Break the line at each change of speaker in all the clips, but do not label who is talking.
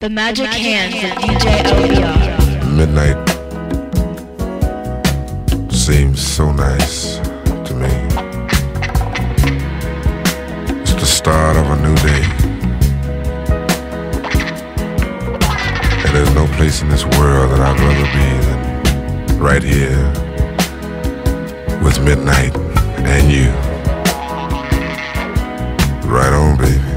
The magic hands of DJ LBR.
Midnight seems so nice to me. It's the start of a new day. And there's no place in this world that I'd rather be than right here with midnight and you. Right on, baby.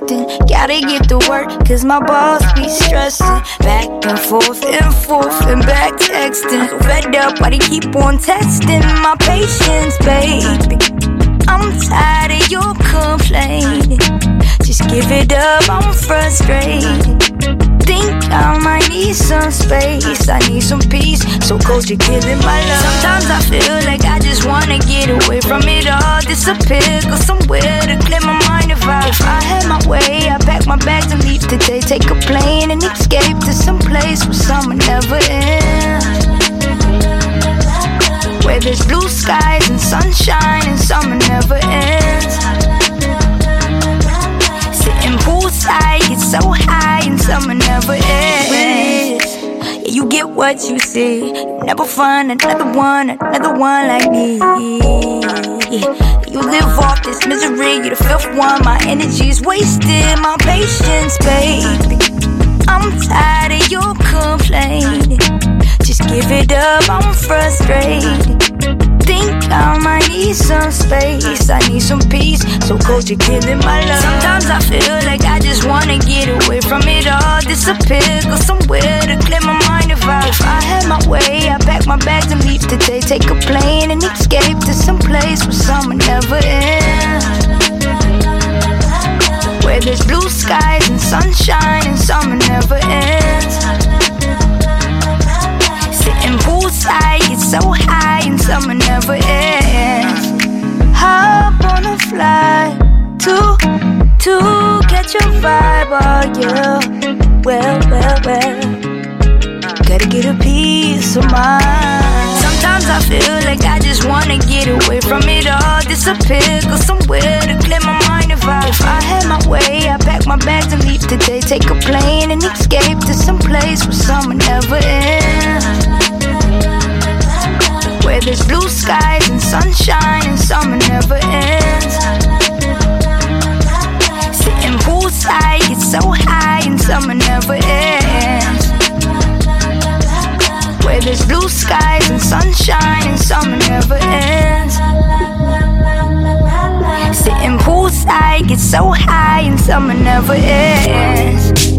Gotta get to work cause my boss be stressing. Back and forth and forth and back texting. Fed up, why they keep on testing my patience, baby? I'm tired of your complaining. Just give it up, I'm frustrated. Think I might need some space. I need some peace. So cold, you're killing my love. Sometimes I feel like I just wanna get away from it all. Disappear, go somewhere to clear my mind. If I, if I had my way, I pack my bags and leave today. Take a plane and escape to some place where summer never ends. Where there's blue skies and sunshine and summer never ends. Get so high and summer never ends. Yeah, you get what you see. You never find another one, another one like me. You live off this misery. You're the fifth one. My energy's wasted. My patience, baby. I'm tired of your complaining. Just give it up. I'm frustrated. Think I might need some space. I need some peace. So cold, you're killing my love. Sometimes I feel like I just wanna get away from it all. Disappear, go somewhere to clear my mind. If I, if I had my way, I pack my bags and leave today. Take a plane and escape to some place where summer never ends. Where there's blue skies and sunshine and summer never ends. Sitting poolside, get so high summer never ends. Hop on a flight to to catch a vibe, oh yeah. Well, well, well. Gotta get a piece of mind. Sometimes I feel like I just wanna get away from it all. Disappear, go somewhere to clear my mind. If I, if I had my way, I pack my bags and leave today. Take a plane and escape to some place where summer never ends. Where there's blue skies and sunshine and summer never ends. Sitting poolside, get so high and summer never ends. Where there's blue skies and sunshine and summer never ends. Sitting poolside
side gets so high and summer never ends.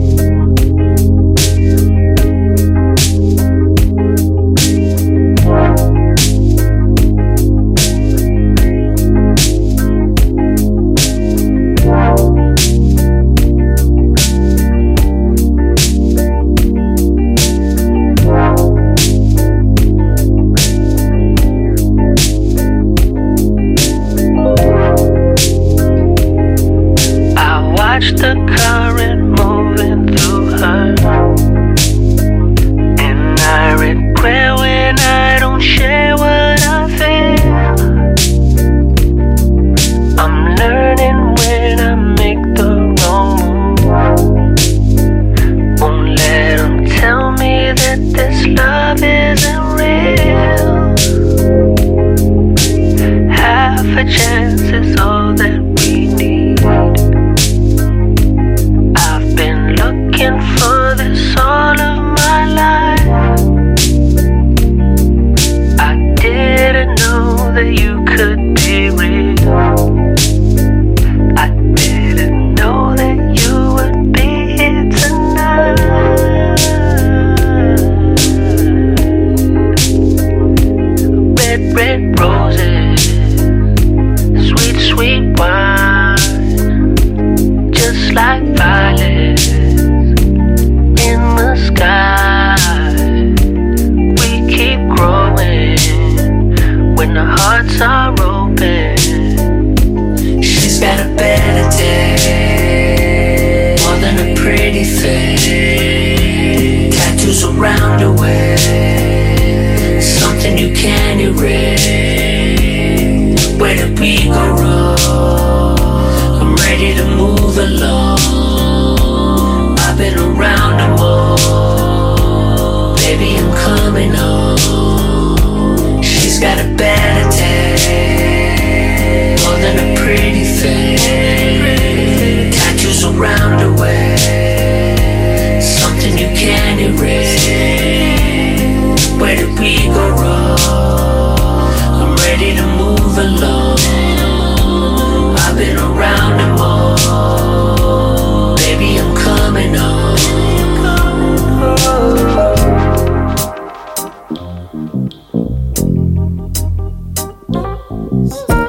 Oh.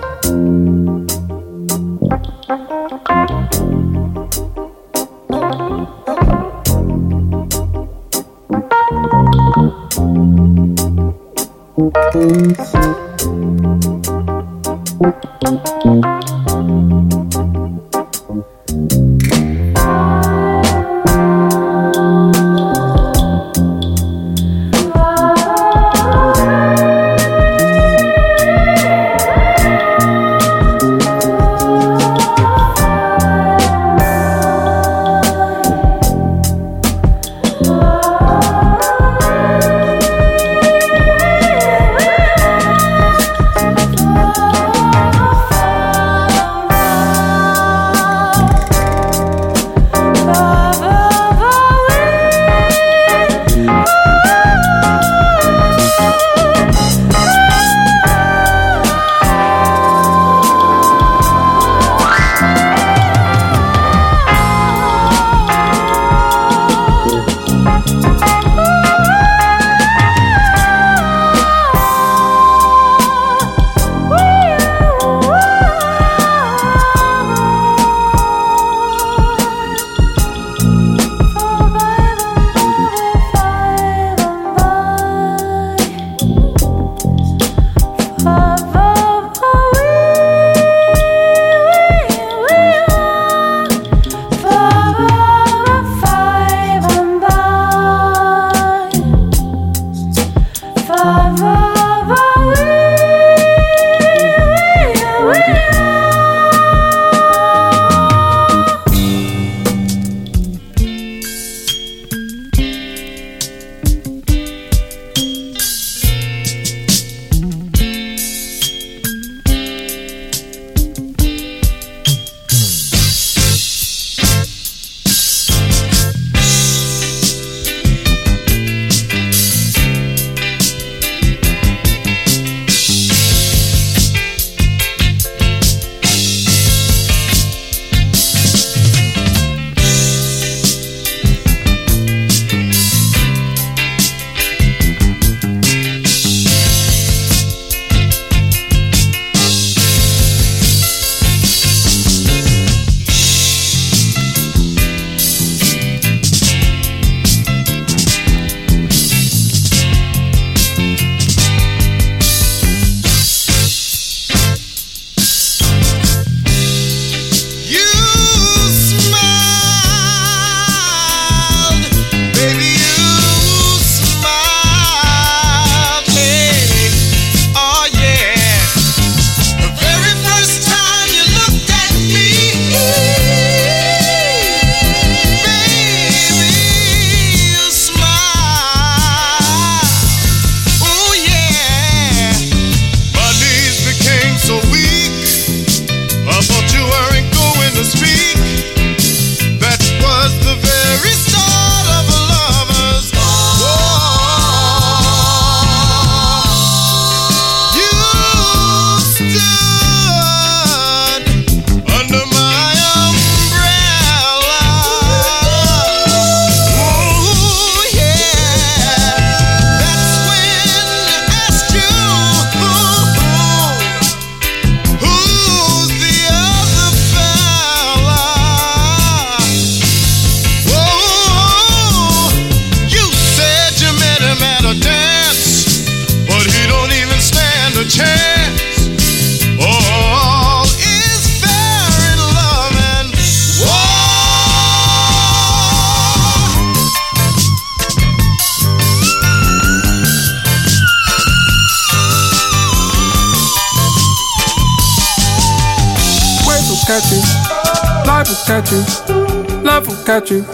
Catch you, life will catch you,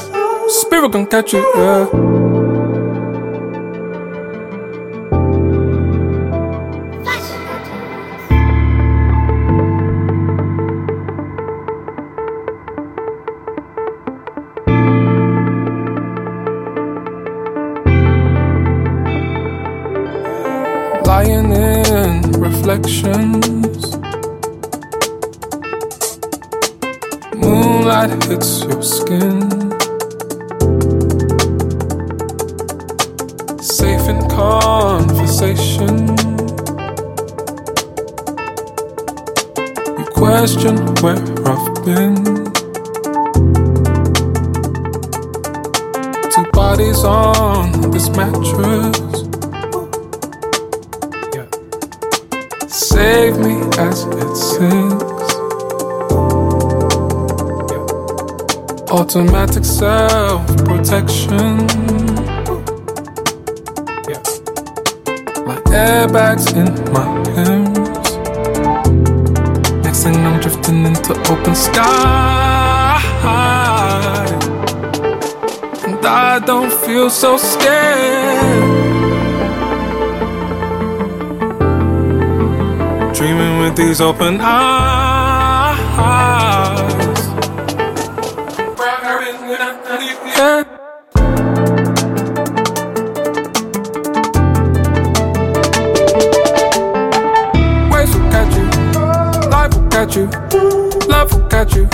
spirit gon' catch you, yeah. With these open eyes. Yeah. Waves will catch you, life will catch you, love will catch you,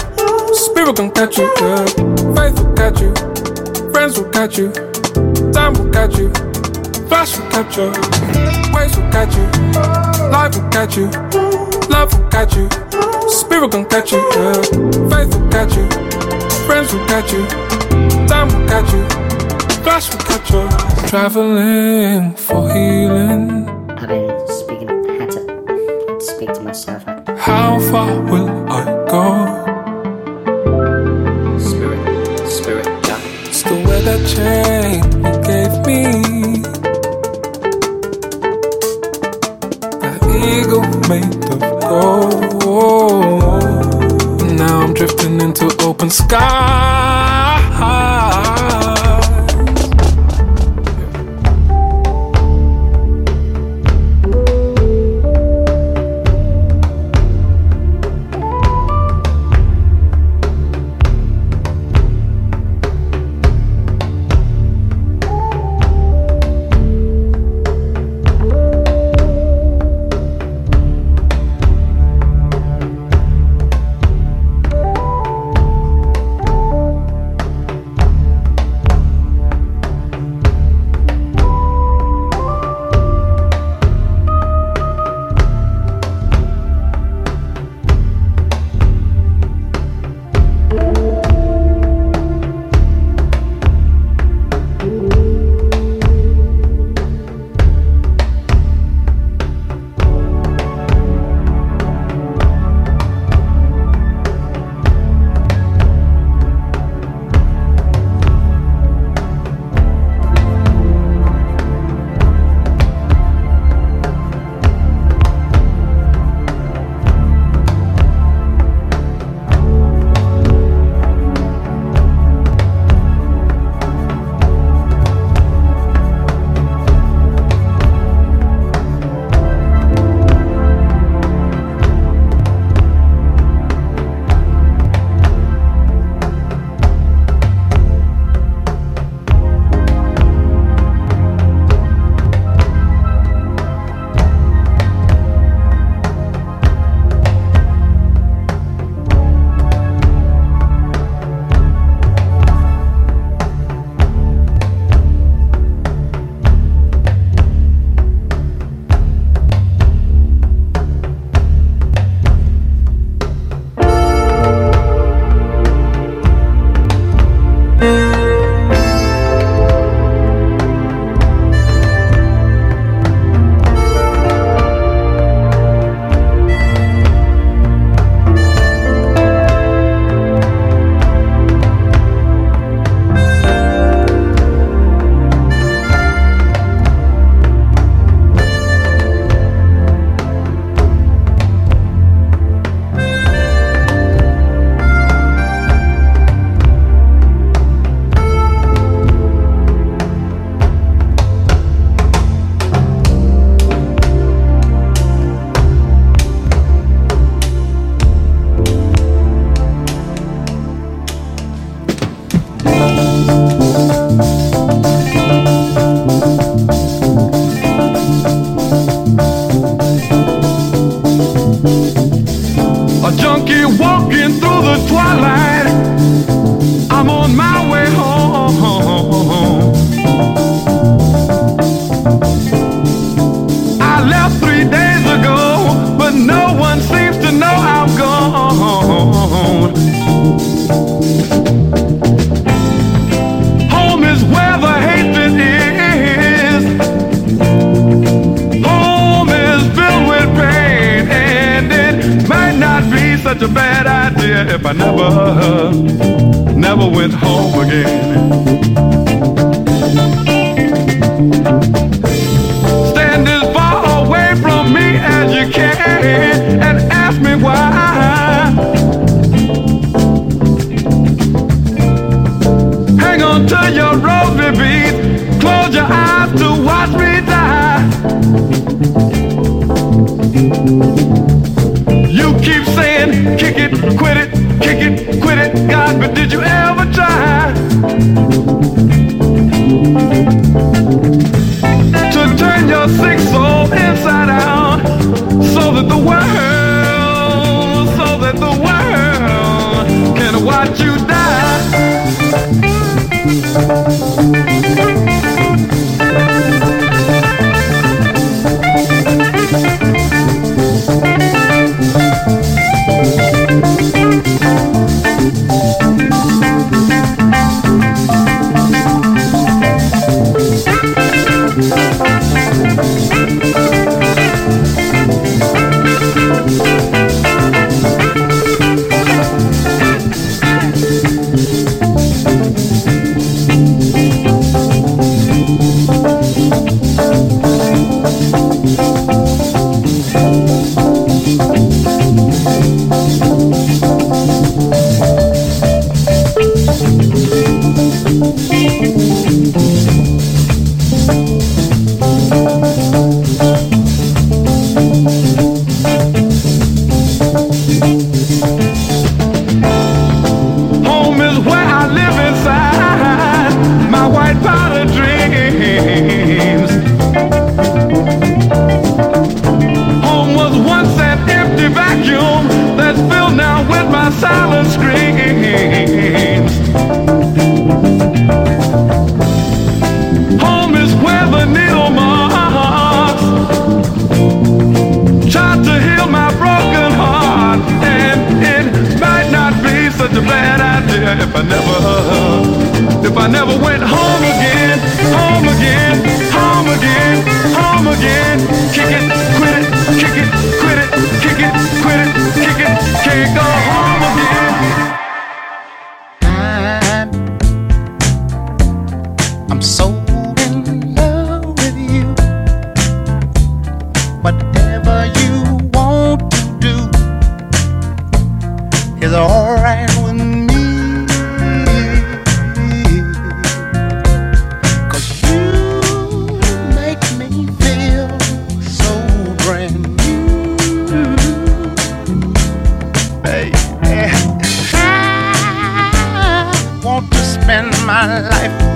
spirit gon' catch you, yeah. Faith will catch you, friends will catch you, time will catch you, flash will catch you, waves will catch you. Life will catch you, love will catch you, spirit gon' catch you, yeah. Faith will catch you, friends will catch you, time will catch you, flash will catch you. Traveling for healing.
I've been speaking, I had to speak to myself.
How far will I go?
Spirit, spirit, yeah.
Still wear that chain made of gold. Now I'm drifting into open sky.
You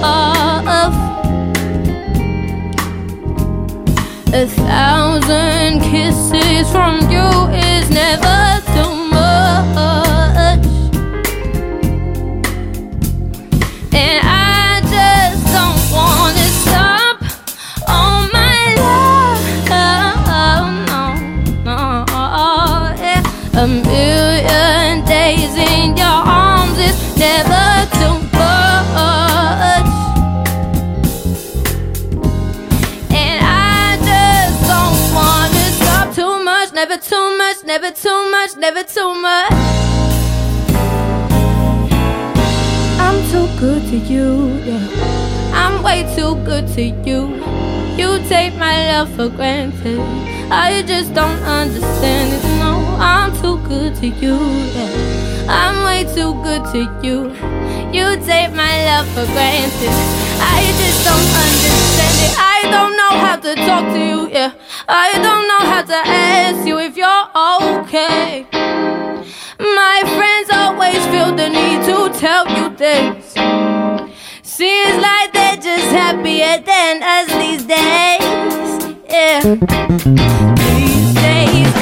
love. A thousand kisses from you is never never too much. I'm too good to you, yeah. I'm way too good to you. You take my love for granted. I just don't understand it. No, I'm too good to you, yeah. I'm way too good to you. You take my love for granted. I just don't understand it. I don't know how to talk to you, yeah. I don't know how to ask you if you're okay. My friends always feel the need to tell you this. Seems like they're just happier than us these days. Yeah. These days,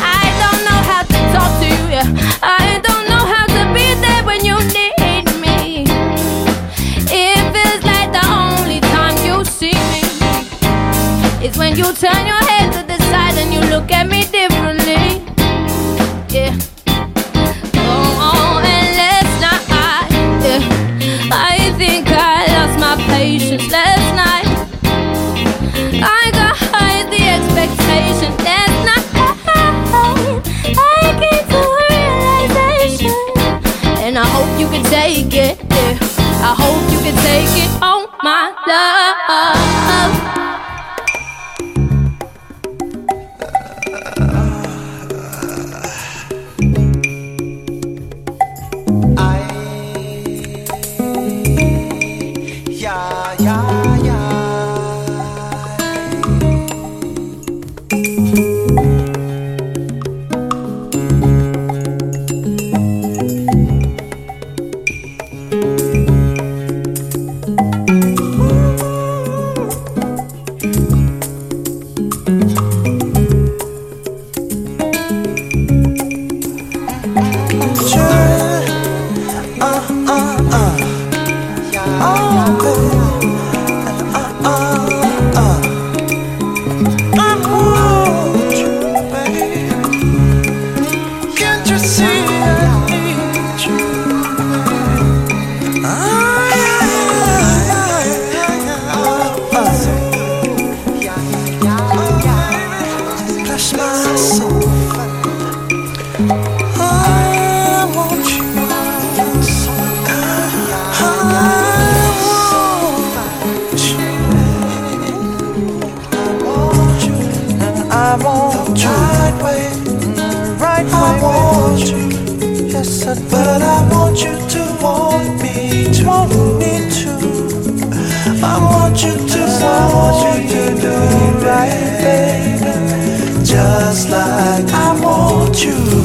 I
want you right way, right way. I want you, yes I do. But I want you to want me, to want me to. I want you to, I want you to do right, baby. Just like I want you.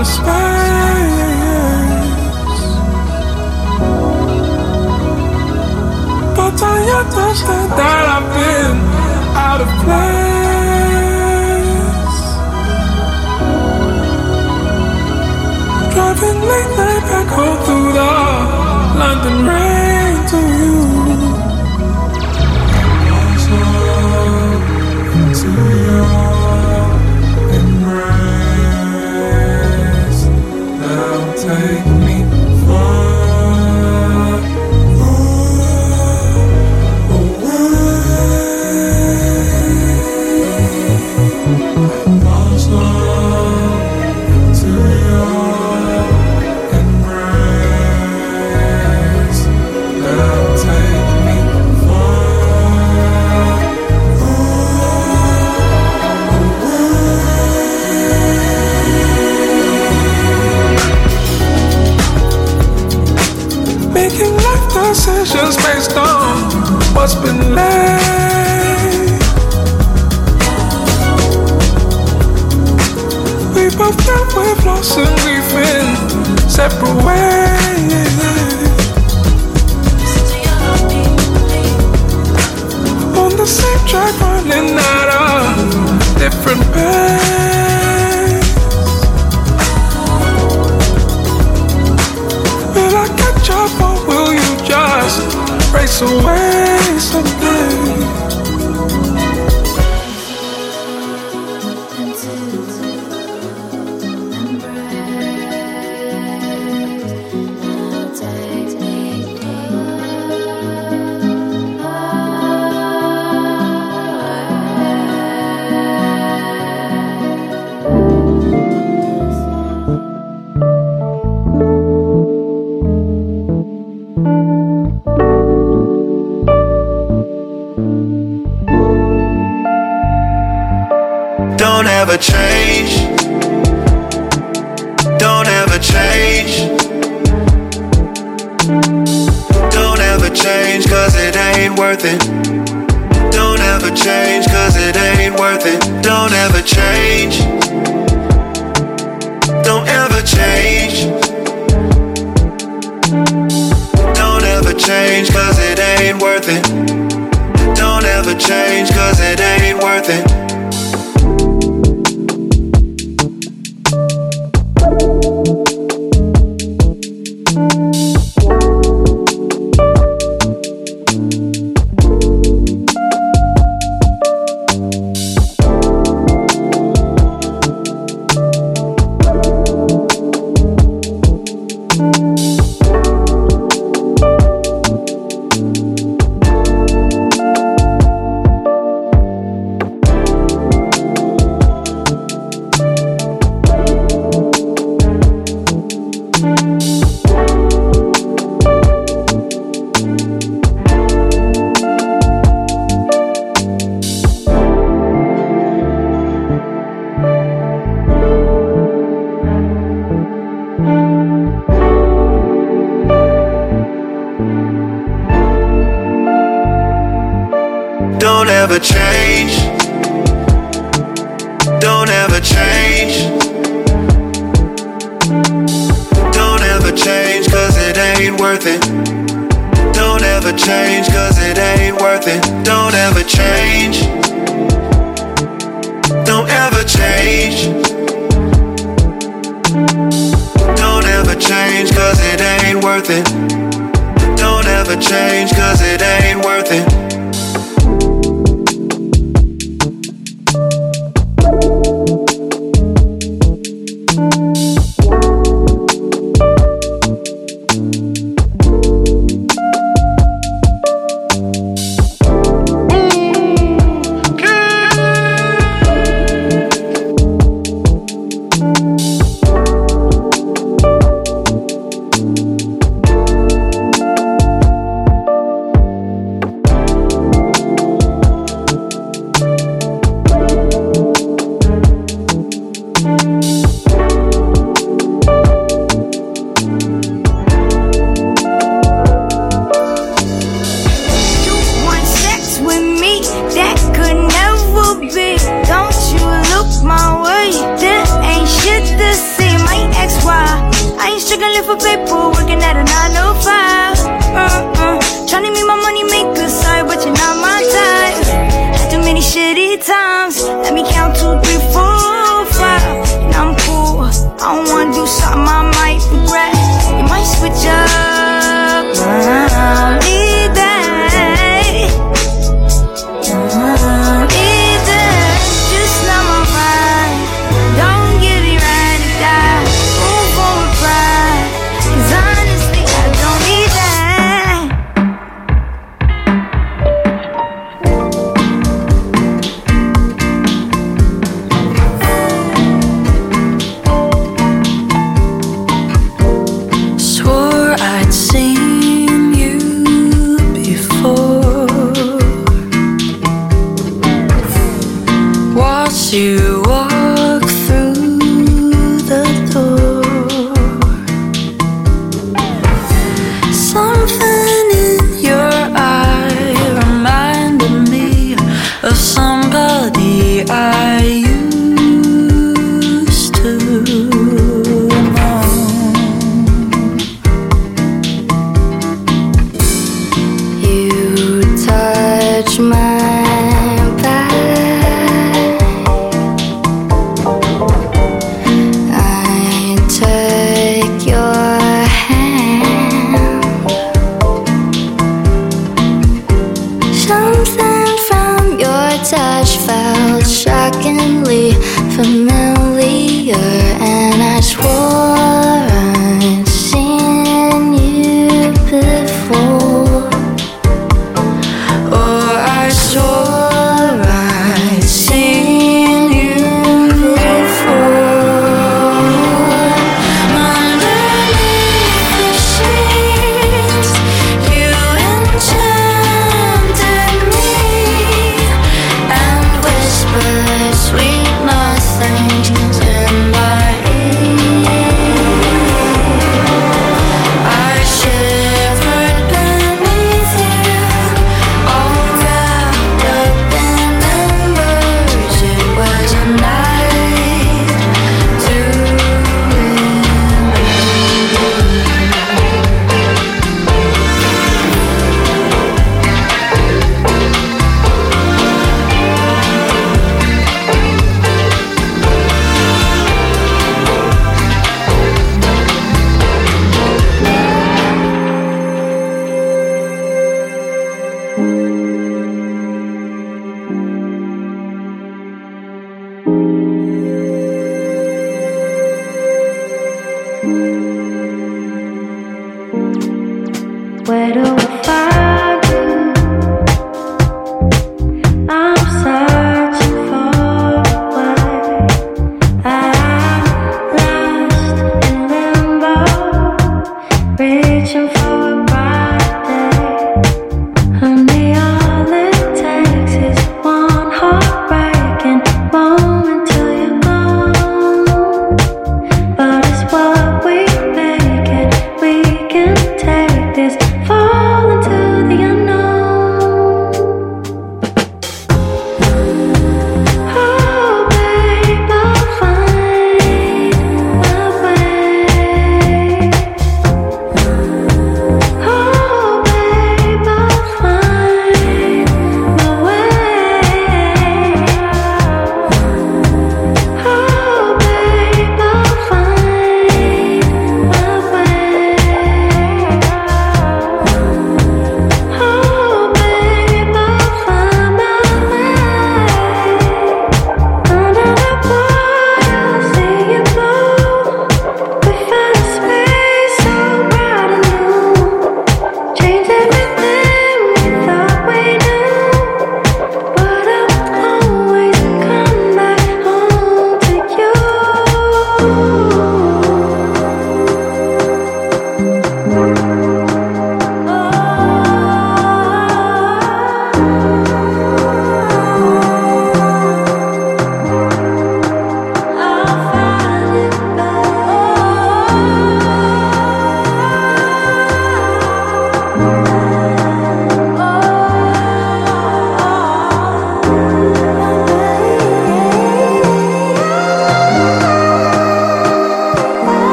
out space. But I understand that I've been out of place. Driving late night back home. must
been late. We both know we've lost and we've been separate ways. On the same track, running out of different paths. race away.
So worth it. Don't ever change, cause it ain't worth it. Don't ever change. Don't ever change. Don't ever change, cause it ain't worth it. Don't ever change, cause it ain't worth it.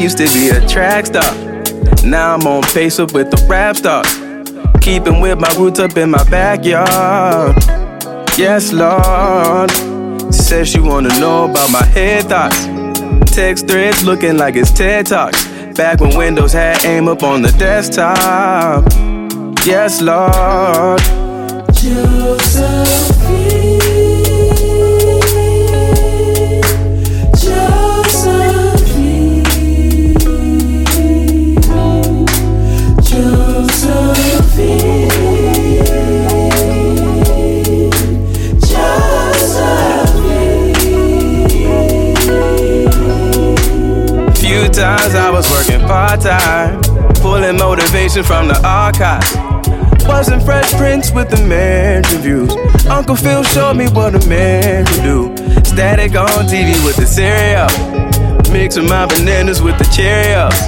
Used to be a track star. Now I'm on pace up with the rap stars. Keeping with my roots up in my backyard. Yes, Lord. Says she wanna know about my head thoughts. Text threads looking like it's TED Talks. Back when Windows had AIM up on the desktop. Yes, Lord. Few part time, pulling motivation from the archives. Wasn't Fresh Prince with the man reviews. Uncle Phil showed me what a man can do. Static on TV with the cereal. Mixing my bananas with the Cheerios.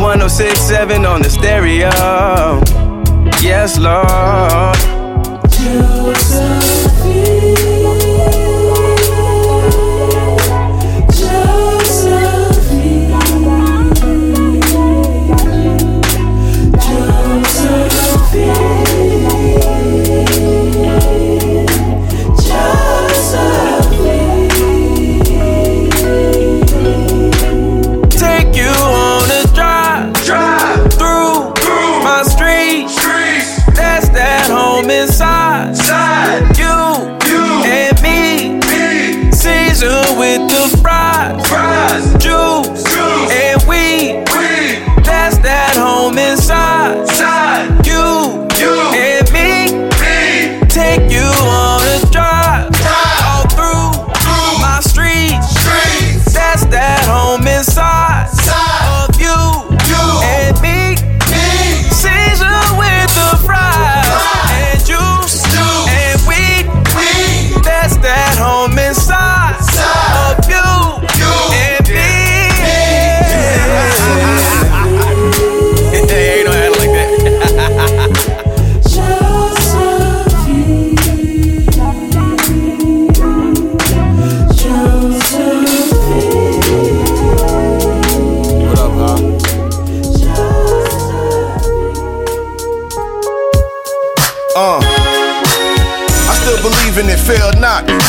1067 on the stereo. Yes, Lord.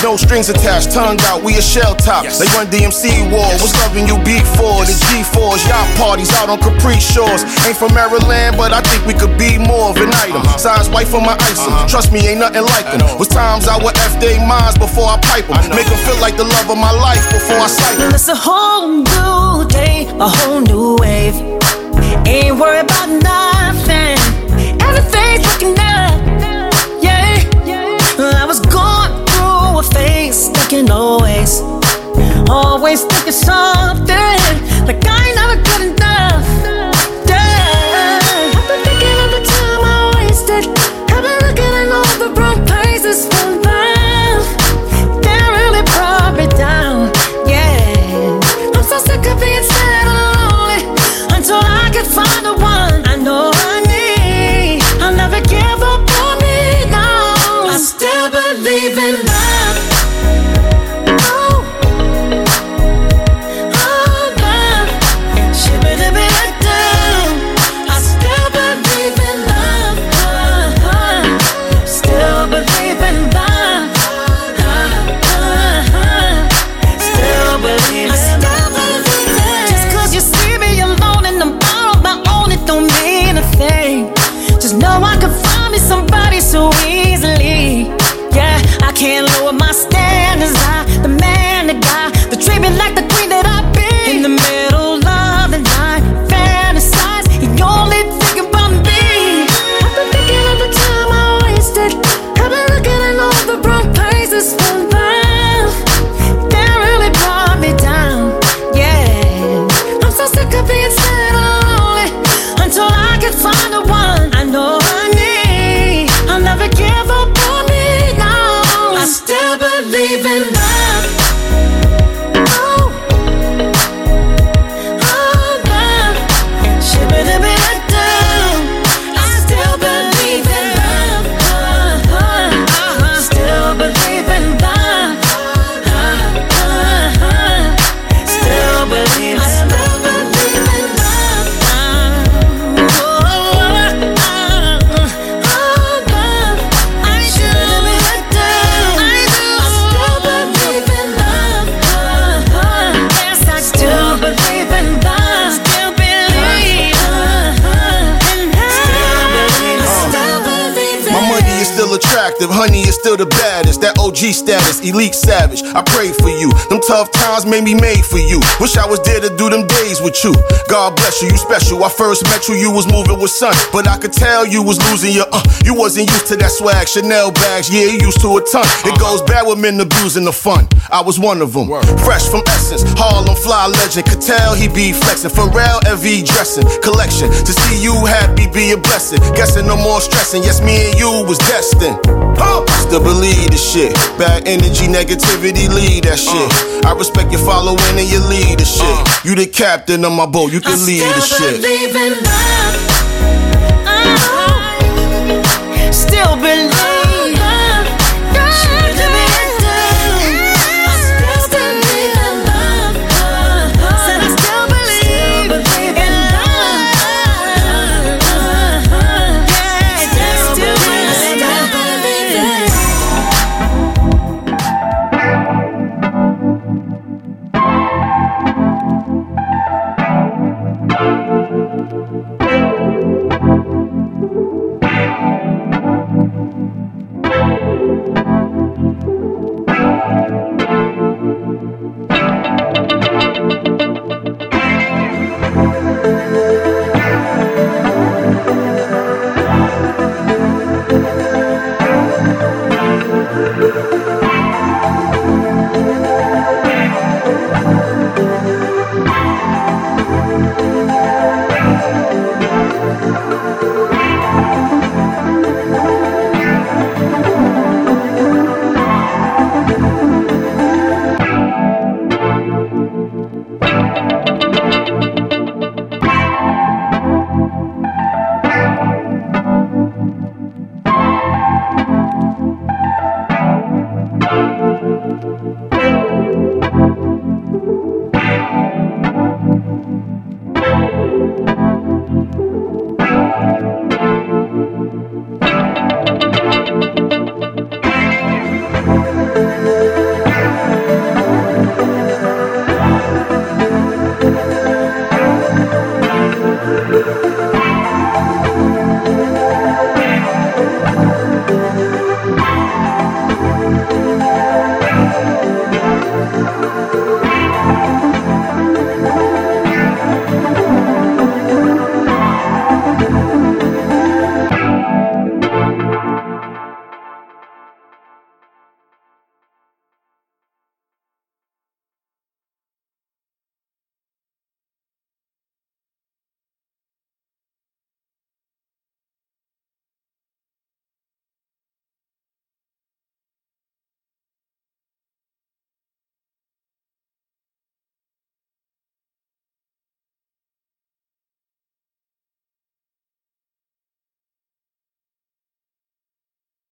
No
strings attached, tongue out, we a shell top. They run DMC war, was loving you beat for the G4s, yacht parties out on Capri Shores. Ain't from Maryland, but I think we could be more of an item. Size white for my isom, trust me, ain't nothing like them. Was times I would F they minds before I pipe them. Make them feel like the love of my life before I sight them.
It's a whole new day, a whole new wave. Ain't worried about nothing. Everything's looking up. A thinking always. Always thinking something. Like I never good
OG status, elite savage. I pray for you. Them tough times made me made for you. Wish I was there to do them days with you. God bless you, you special. I first met you, you was moving with sun, but I could tell you was losing your. Uh, you wasn't used to that swag, Chanel bags. Yeah, you used to a ton. It goes bad with men abusing the fun. I was one of them. Fresh from Essence, Harlem fly legend. Could tell he be flexing. Pharrell MV dressing collection. To see you happy be a blessing. Guessing no more stressing. Yes, me and you was destined. Huh. Still believe the shit. Bad energy, negativity, lead that shit. Uh. I respect your following and your leadership. Uh. You the captain of my boat, you can lead the shit.
believe in love. I still believe.